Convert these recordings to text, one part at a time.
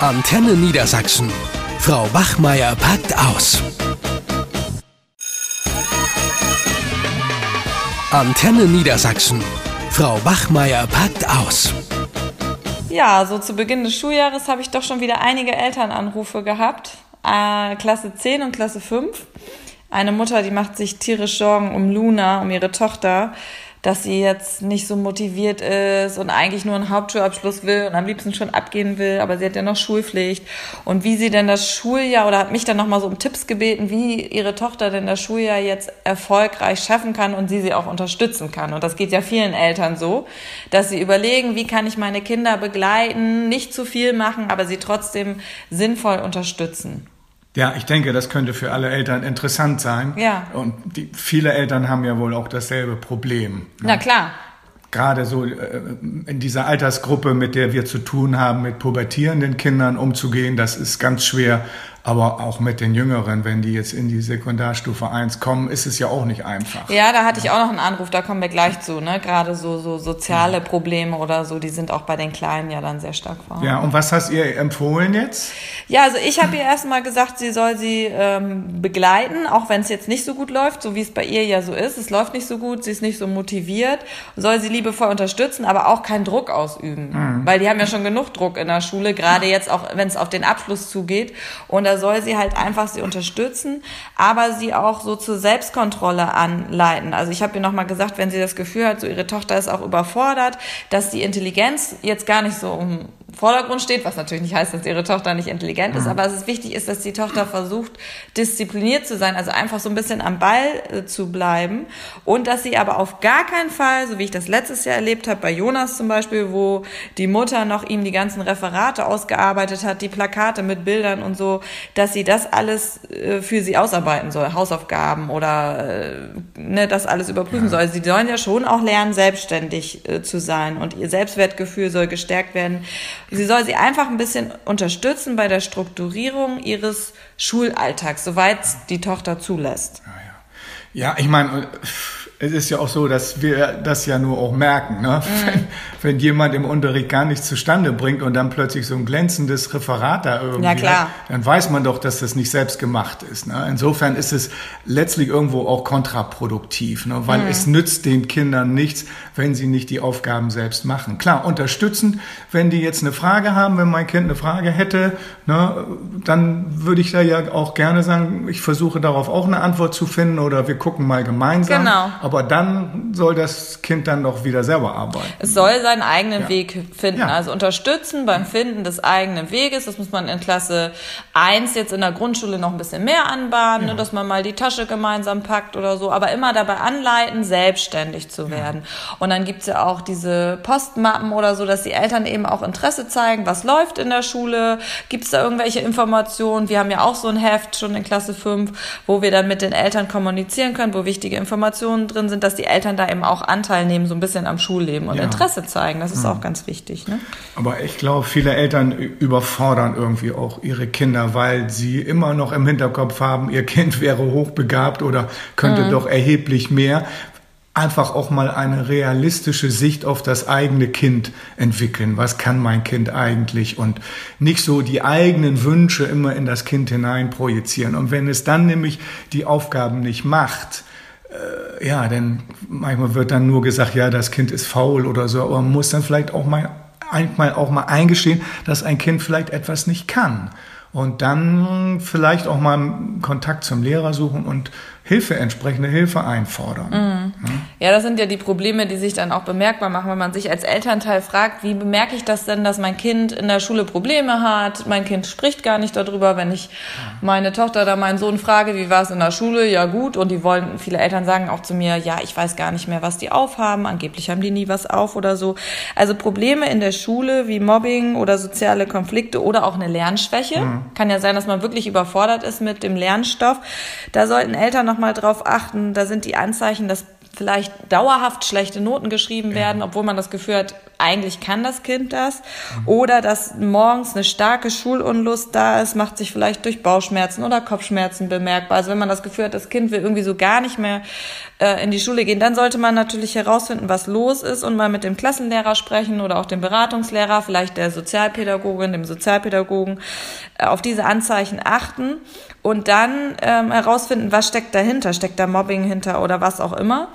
Antenne Niedersachsen. Frau Wachmeier packt aus. Antenne Niedersachsen. Frau Wachmeier packt aus. Ja, so zu Beginn des Schuljahres habe ich doch schon wieder einige Elternanrufe gehabt. Äh, Klasse 10 und Klasse 5. Eine Mutter, die macht sich tierisch Sorgen um Luna, um ihre Tochter dass sie jetzt nicht so motiviert ist und eigentlich nur einen Hauptschulabschluss will und am liebsten schon abgehen will, aber sie hat ja noch Schulpflicht. Und wie sie denn das Schuljahr oder hat mich dann nochmal so um Tipps gebeten, wie ihre Tochter denn das Schuljahr jetzt erfolgreich schaffen kann und sie sie auch unterstützen kann. Und das geht ja vielen Eltern so, dass sie überlegen, wie kann ich meine Kinder begleiten, nicht zu viel machen, aber sie trotzdem sinnvoll unterstützen. Ja, ich denke, das könnte für alle Eltern interessant sein. Ja. Und die, viele Eltern haben ja wohl auch dasselbe Problem. Ne? Na klar. Gerade so äh, in dieser Altersgruppe, mit der wir zu tun haben, mit pubertierenden Kindern umzugehen, das ist ganz schwer. Aber auch mit den Jüngeren, wenn die jetzt in die Sekundarstufe 1 kommen, ist es ja auch nicht einfach. Ja, da hatte ich auch noch einen Anruf, da kommen wir gleich zu. Ne? Gerade so, so soziale Probleme oder so, die sind auch bei den Kleinen ja dann sehr stark vorhanden. Ja, und was hast ihr empfohlen jetzt? Ja, also ich habe ihr erstmal gesagt, sie soll sie ähm, begleiten, auch wenn es jetzt nicht so gut läuft, so wie es bei ihr ja so ist. Es läuft nicht so gut, sie ist nicht so motiviert, soll sie liebevoll unterstützen, aber auch keinen Druck ausüben. Mhm. Weil die haben ja schon genug Druck in der Schule, gerade jetzt auch, wenn es auf den Abschluss zugeht. Und da soll sie halt einfach sie unterstützen, aber sie auch so zur Selbstkontrolle anleiten. Also ich habe ihr nochmal gesagt, wenn sie das Gefühl hat, so ihre Tochter ist auch überfordert, dass die Intelligenz jetzt gar nicht so um Vordergrund steht, was natürlich nicht heißt, dass ihre Tochter nicht intelligent ist, mhm. aber es ist wichtig ist, dass die Tochter versucht, diszipliniert zu sein, also einfach so ein bisschen am Ball äh, zu bleiben und dass sie aber auf gar keinen Fall, so wie ich das letztes Jahr erlebt habe, bei Jonas zum Beispiel, wo die Mutter noch ihm die ganzen Referate ausgearbeitet hat, die Plakate mit Bildern und so, dass sie das alles äh, für sie ausarbeiten soll, Hausaufgaben oder äh, ne, das alles überprüfen soll. Sie sollen ja schon auch lernen, selbstständig zu sein und ihr Selbstwertgefühl soll gestärkt werden Sie soll sie einfach ein bisschen unterstützen bei der Strukturierung ihres Schulalltags, soweit die Tochter zulässt. Ja, ja. ja ich meine, es ist ja auch so, dass wir das ja nur auch merken, ne? Mhm. Wenn, wenn, jemand im Unterricht gar nichts zustande bringt und dann plötzlich so ein glänzendes Referat da irgendwie, ja, klar. Hat, dann weiß man doch, dass das nicht selbst gemacht ist. Ne? Insofern ist es letztlich irgendwo auch kontraproduktiv, ne? weil mhm. es nützt den Kindern nichts, wenn sie nicht die Aufgaben selbst machen. Klar, unterstützend, wenn die jetzt eine Frage haben, wenn mein Kind eine Frage hätte, ne, dann würde ich da ja auch gerne sagen, ich versuche darauf auch eine Antwort zu finden oder wir gucken mal gemeinsam. Genau. Aber dann soll das Kind dann doch wieder selber arbeiten. Es soll seinen eigenen ja. Weg finden. Ja. Also unterstützen beim Finden des eigenen Weges. Das muss man in Klasse 1 jetzt in der Grundschule noch ein bisschen mehr anbahnen, ja. ne, dass man mal die Tasche gemeinsam packt oder so. Aber immer dabei anleiten, selbstständig zu werden. Und dann gibt's ja auch diese Postmappen oder so, dass die Eltern eben auch Interesse zeigen, was läuft in der Schule. Gibt's da irgendwelche Informationen? Wir haben ja auch so ein Heft schon in Klasse 5, wo wir dann mit den Eltern kommunizieren können, wo wichtige Informationen drin drin sind, dass die Eltern da eben auch Anteil nehmen, so ein bisschen am Schulleben und ja. Interesse zeigen. Das ist ja. auch ganz wichtig. Ne? Aber ich glaube, viele Eltern überfordern irgendwie auch ihre Kinder, weil sie immer noch im Hinterkopf haben, ihr Kind wäre hochbegabt oder könnte mhm. doch erheblich mehr einfach auch mal eine realistische Sicht auf das eigene Kind entwickeln. Was kann mein Kind eigentlich? Und nicht so die eigenen Wünsche immer in das Kind hinein projizieren. Und wenn es dann nämlich die Aufgaben nicht macht, äh, ja, denn manchmal wird dann nur gesagt, ja, das Kind ist faul oder so, aber man muss dann vielleicht auch mal, manchmal auch mal eingestehen, dass ein Kind vielleicht etwas nicht kann. Und dann vielleicht auch mal Kontakt zum Lehrer suchen und Hilfe, entsprechende Hilfe einfordern. Mhm. Ja, das sind ja die Probleme, die sich dann auch bemerkbar machen, wenn man sich als Elternteil fragt, wie bemerke ich das denn, dass mein Kind in der Schule Probleme hat? Mein Kind spricht gar nicht darüber, wenn ich meine Tochter oder meinen Sohn frage, wie war es in der Schule? Ja, gut. Und die wollen, viele Eltern sagen auch zu mir, ja, ich weiß gar nicht mehr, was die aufhaben. Angeblich haben die nie was auf oder so. Also Probleme in der Schule wie Mobbing oder soziale Konflikte oder auch eine Lernschwäche. Mhm. Kann ja sein, dass man wirklich überfordert ist mit dem Lernstoff. Da sollten Eltern noch nochmal drauf achten. Da sind die Anzeichen, dass vielleicht dauerhaft schlechte Noten geschrieben werden, obwohl man das Gefühl hat, eigentlich kann das Kind das. Oder dass morgens eine starke Schulunlust da ist, macht sich vielleicht durch Bauchschmerzen oder Kopfschmerzen bemerkbar. Also wenn man das Gefühl hat, das Kind will irgendwie so gar nicht mehr äh, in die Schule gehen, dann sollte man natürlich herausfinden, was los ist und mal mit dem Klassenlehrer sprechen oder auch dem Beratungslehrer, vielleicht der Sozialpädagogin, dem Sozialpädagogen, äh, auf diese Anzeichen achten und dann ähm, herausfinden, was steckt dahinter, steckt da Mobbing hinter oder was auch immer.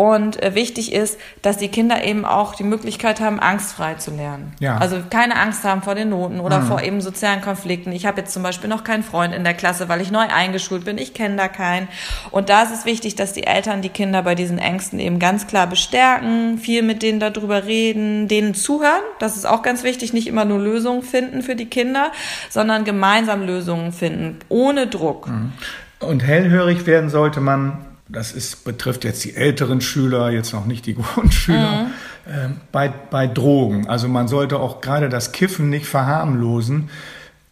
Und äh, wichtig ist, dass die Kinder eben auch die Möglichkeit haben, angstfrei zu lernen. Ja. Also keine Angst haben vor den Noten oder Mhm. vor eben sozialen Konflikten. Ich habe jetzt zum Beispiel noch keinen Freund in der Klasse, weil ich neu eingeschult bin. Ich kenne da keinen. Und da ist es wichtig, dass die Eltern die Kinder bei diesen Ängsten eben ganz klar bestärken, viel mit denen darüber reden, denen zuhören. Das ist auch ganz wichtig, nicht immer nur Lösungen finden für die Kinder, sondern gemeinsam Lösungen finden, ohne Druck. Und hellhörig werden sollte man, das ist, betrifft jetzt die älteren Schüler, jetzt noch nicht die Grundschüler, ähm, bei, bei Drogen. Also man sollte auch gerade das Kiffen nicht verharmlosen,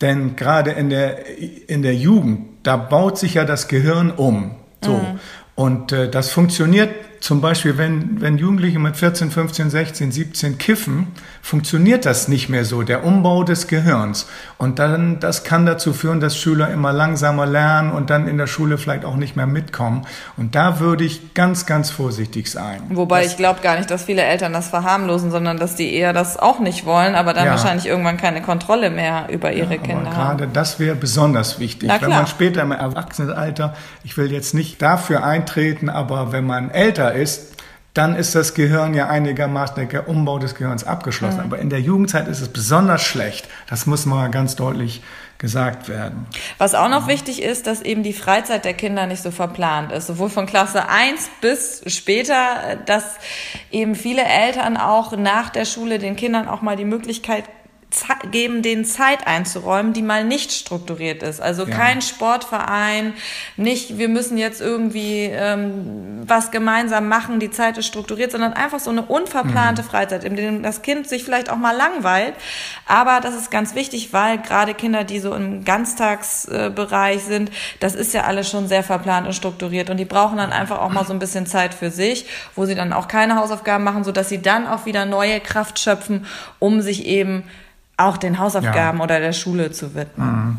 denn gerade in der, in der Jugend, da baut sich ja das Gehirn um. So. Und äh, das funktioniert zum Beispiel, wenn, wenn Jugendliche mit 14, 15, 16, 17 kiffen, funktioniert das nicht mehr so, der Umbau des Gehirns. Und dann, das kann dazu führen, dass Schüler immer langsamer lernen und dann in der Schule vielleicht auch nicht mehr mitkommen. Und da würde ich ganz, ganz vorsichtig sein. Wobei ich glaube gar nicht, dass viele Eltern das verharmlosen, sondern dass die eher das auch nicht wollen, aber dann Ja. wahrscheinlich irgendwann keine Kontrolle mehr über ihre Aber Kinder haben. gerade das wäre besonders wichtig. Wenn man später im Erwachsenenalter, ich will jetzt nicht dafür eintreten, aber wenn man älter ist, dann ist das Gehirn ja einigermaßen, der Umbau des Gehirns abgeschlossen. Aber in der Jugendzeit ist es besonders schlecht. Das muss mal ganz deutlich gesagt werden. Was auch noch wichtig ist, dass eben die Freizeit der Kinder nicht so verplant ist, sowohl von Klasse 1 bis später, dass eben viele Eltern auch nach der Schule den Kindern auch mal die Möglichkeit Ze- geben, denen Zeit einzuräumen, die mal nicht strukturiert ist. Also Ja. kein Sportverein, nicht, wir müssen jetzt irgendwie ähm, was gemeinsam machen, die Zeit ist strukturiert, sondern einfach so eine unverplante Freizeit, in der das Kind sich vielleicht auch mal langweilt. Aber das ist ganz wichtig, weil gerade Kinder, die so im Ganztagsbereich sind, das ist ja alles schon sehr verplant und strukturiert und die brauchen dann einfach auch mal so ein bisschen Zeit für sich, wo sie dann auch keine Hausaufgaben machen, so dass sie dann auch wieder neue Kraft schöpfen, um sich eben auch den Hausaufgaben oder der Schule zu widmen.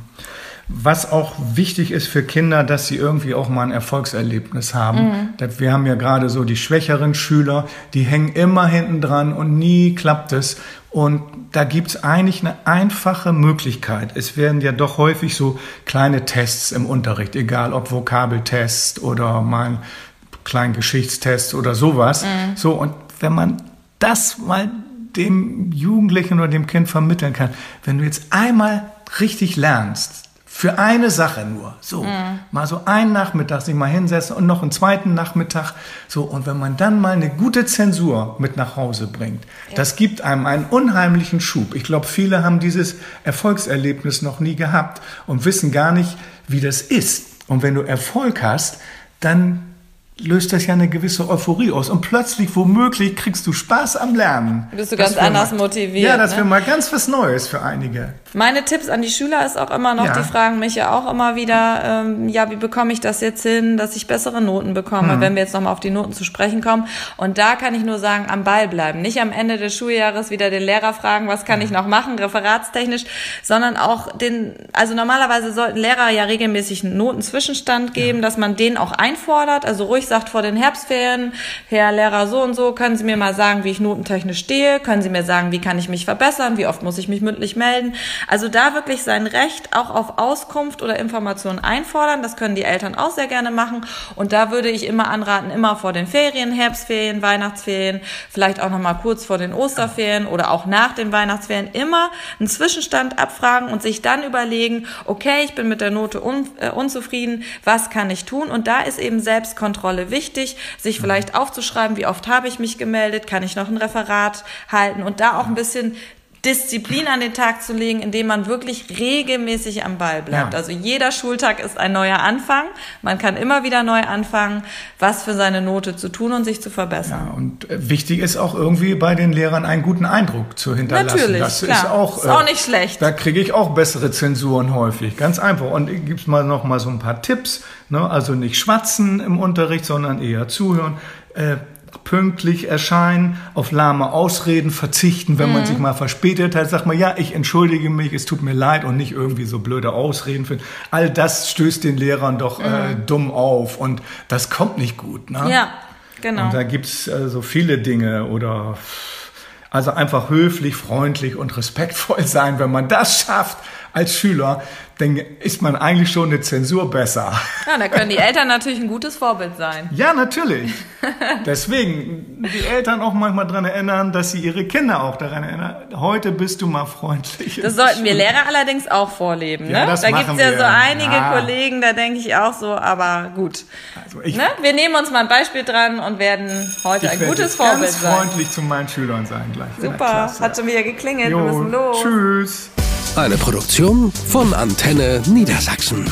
Was auch wichtig ist für Kinder, dass sie irgendwie auch mal ein Erfolgserlebnis haben. Da- Wir haben ja gerade so die schwächeren Schüler, die hängen immer hinten dran und nie klappt es. Und da gibt's eigentlich eine einfache Möglichkeit. Es werden ja doch häufig so kleine Tests im Unterricht, egal ob Vokabeltest oder mal ein kleinen Geschichtstest oder sowas. So, und wenn man das mal dem Jugendlichen oder dem Kind vermitteln kann, wenn du jetzt einmal richtig lernst, für eine Sache nur, so, mal so einen Nachmittag sich mal hinsetzen und noch einen zweiten Nachmittag, so, und wenn man dann mal eine gute Zensur mit nach Hause bringt, das gibt einem einen unheimlichen Schub. Ich glaube, viele haben dieses Erfolgserlebnis noch nie gehabt und wissen gar nicht, wie das ist. Und wenn du Erfolg hast, dann löst das ja eine gewisse Euphorie aus. Und plötzlich, womöglich, kriegst du Spaß am Lernen. Bist du Das ganz anders mal- motiviert, Ja, das ne? wäre mal ganz was Neues für einige. Meine Tipps an die Schüler ist auch immer noch, Ja. die fragen mich ja auch immer wieder, ähm, ja, wie bekomme ich das jetzt hin, dass ich bessere Noten bekomme, Mhm. wenn wir jetzt nochmal auf die Noten zu sprechen kommen. Und da kann ich nur sagen, am Ball bleiben. Nicht am Ende des Schuljahres wieder den Lehrer fragen, was kann ich noch machen, referatstechnisch, sondern auch den, also normalerweise sollten Lehrer ja regelmäßig einen Notenzwischenstand geben, dass man den auch einfordert, also ruhig sagt vor den Herbstferien, Herr Lehrer so und so, können Sie mir mal sagen, wie ich notentechnisch stehe, können Sie mir sagen, wie kann ich mich verbessern, wie oft muss ich mich mündlich melden. Also da wirklich sein Recht auch auf Auskunft oder Informationen einfordern. Das können die Eltern auch sehr gerne machen. Und da würde ich immer anraten, immer vor den Ferien, Herbstferien, Weihnachtsferien, vielleicht auch nochmal kurz vor den Osterferien oder auch nach den Weihnachtsferien immer einen Zwischenstand abfragen und sich dann überlegen, okay, ich bin mit der Note un, äh, unzufrieden, was kann ich tun? Und da ist eben Selbstkontrolle wichtig, sich vielleicht aufzuschreiben, wie oft habe ich mich gemeldet, kann ich noch ein Referat halten und da auch ein bisschen Disziplin an den Tag zu legen, indem man wirklich regelmäßig am Ball bleibt. Ja. Also jeder Schultag ist ein neuer Anfang. Man kann immer wieder neu anfangen, was für seine Note zu tun und sich zu verbessern. Ja, und äh, wichtig ist auch irgendwie bei den Lehrern einen guten Eindruck zu hinterlassen. Natürlich, das klar. ist auch, äh, Ist auch nicht schlecht. Da kriege ich auch bessere Zensuren häufig, ganz einfach. Und gibt's mal noch mal so ein paar Tipps. Ne? Also nicht schwatzen im Unterricht, sondern eher zuhören. Äh, pünktlich erscheinen, auf lahme Ausreden verzichten, wenn man sich mal verspätet hat, sagt man, ja, ich entschuldige mich, es tut mir leid und nicht irgendwie so blöde Ausreden finden. All das stößt den Lehrern doch äh, dumm auf und das kommt nicht gut. Ne? Ja, genau. Und da gibt's äh, so viele Dinge oder also einfach höflich, freundlich und respektvoll sein. Wenn man das schafft als Schüler, dann ist man eigentlich schon eine Zensur besser. Ja, da können die Eltern natürlich ein gutes Vorbild sein. Ja, natürlich. Deswegen die Eltern auch manchmal daran erinnern, dass sie ihre Kinder auch daran erinnern. Heute bist du mal freundlich. Das sollten wir Lehrer allerdings auch vorleben. Ne? Ja, das da machen gibt's ja wir. so einige Ja. Kollegen, da denke ich auch so, aber gut. Also ich, Ne? Wir nehmen uns mal ein Beispiel dran und werden heute ich ein werde gutes Vorbild ganz sein. freundlich zu meinen Schülern sein gleich. Super, hat schon wieder geklingelt, wir Jo, müssen los. Tschüss. Eine Produktion von Antenne Niedersachsen.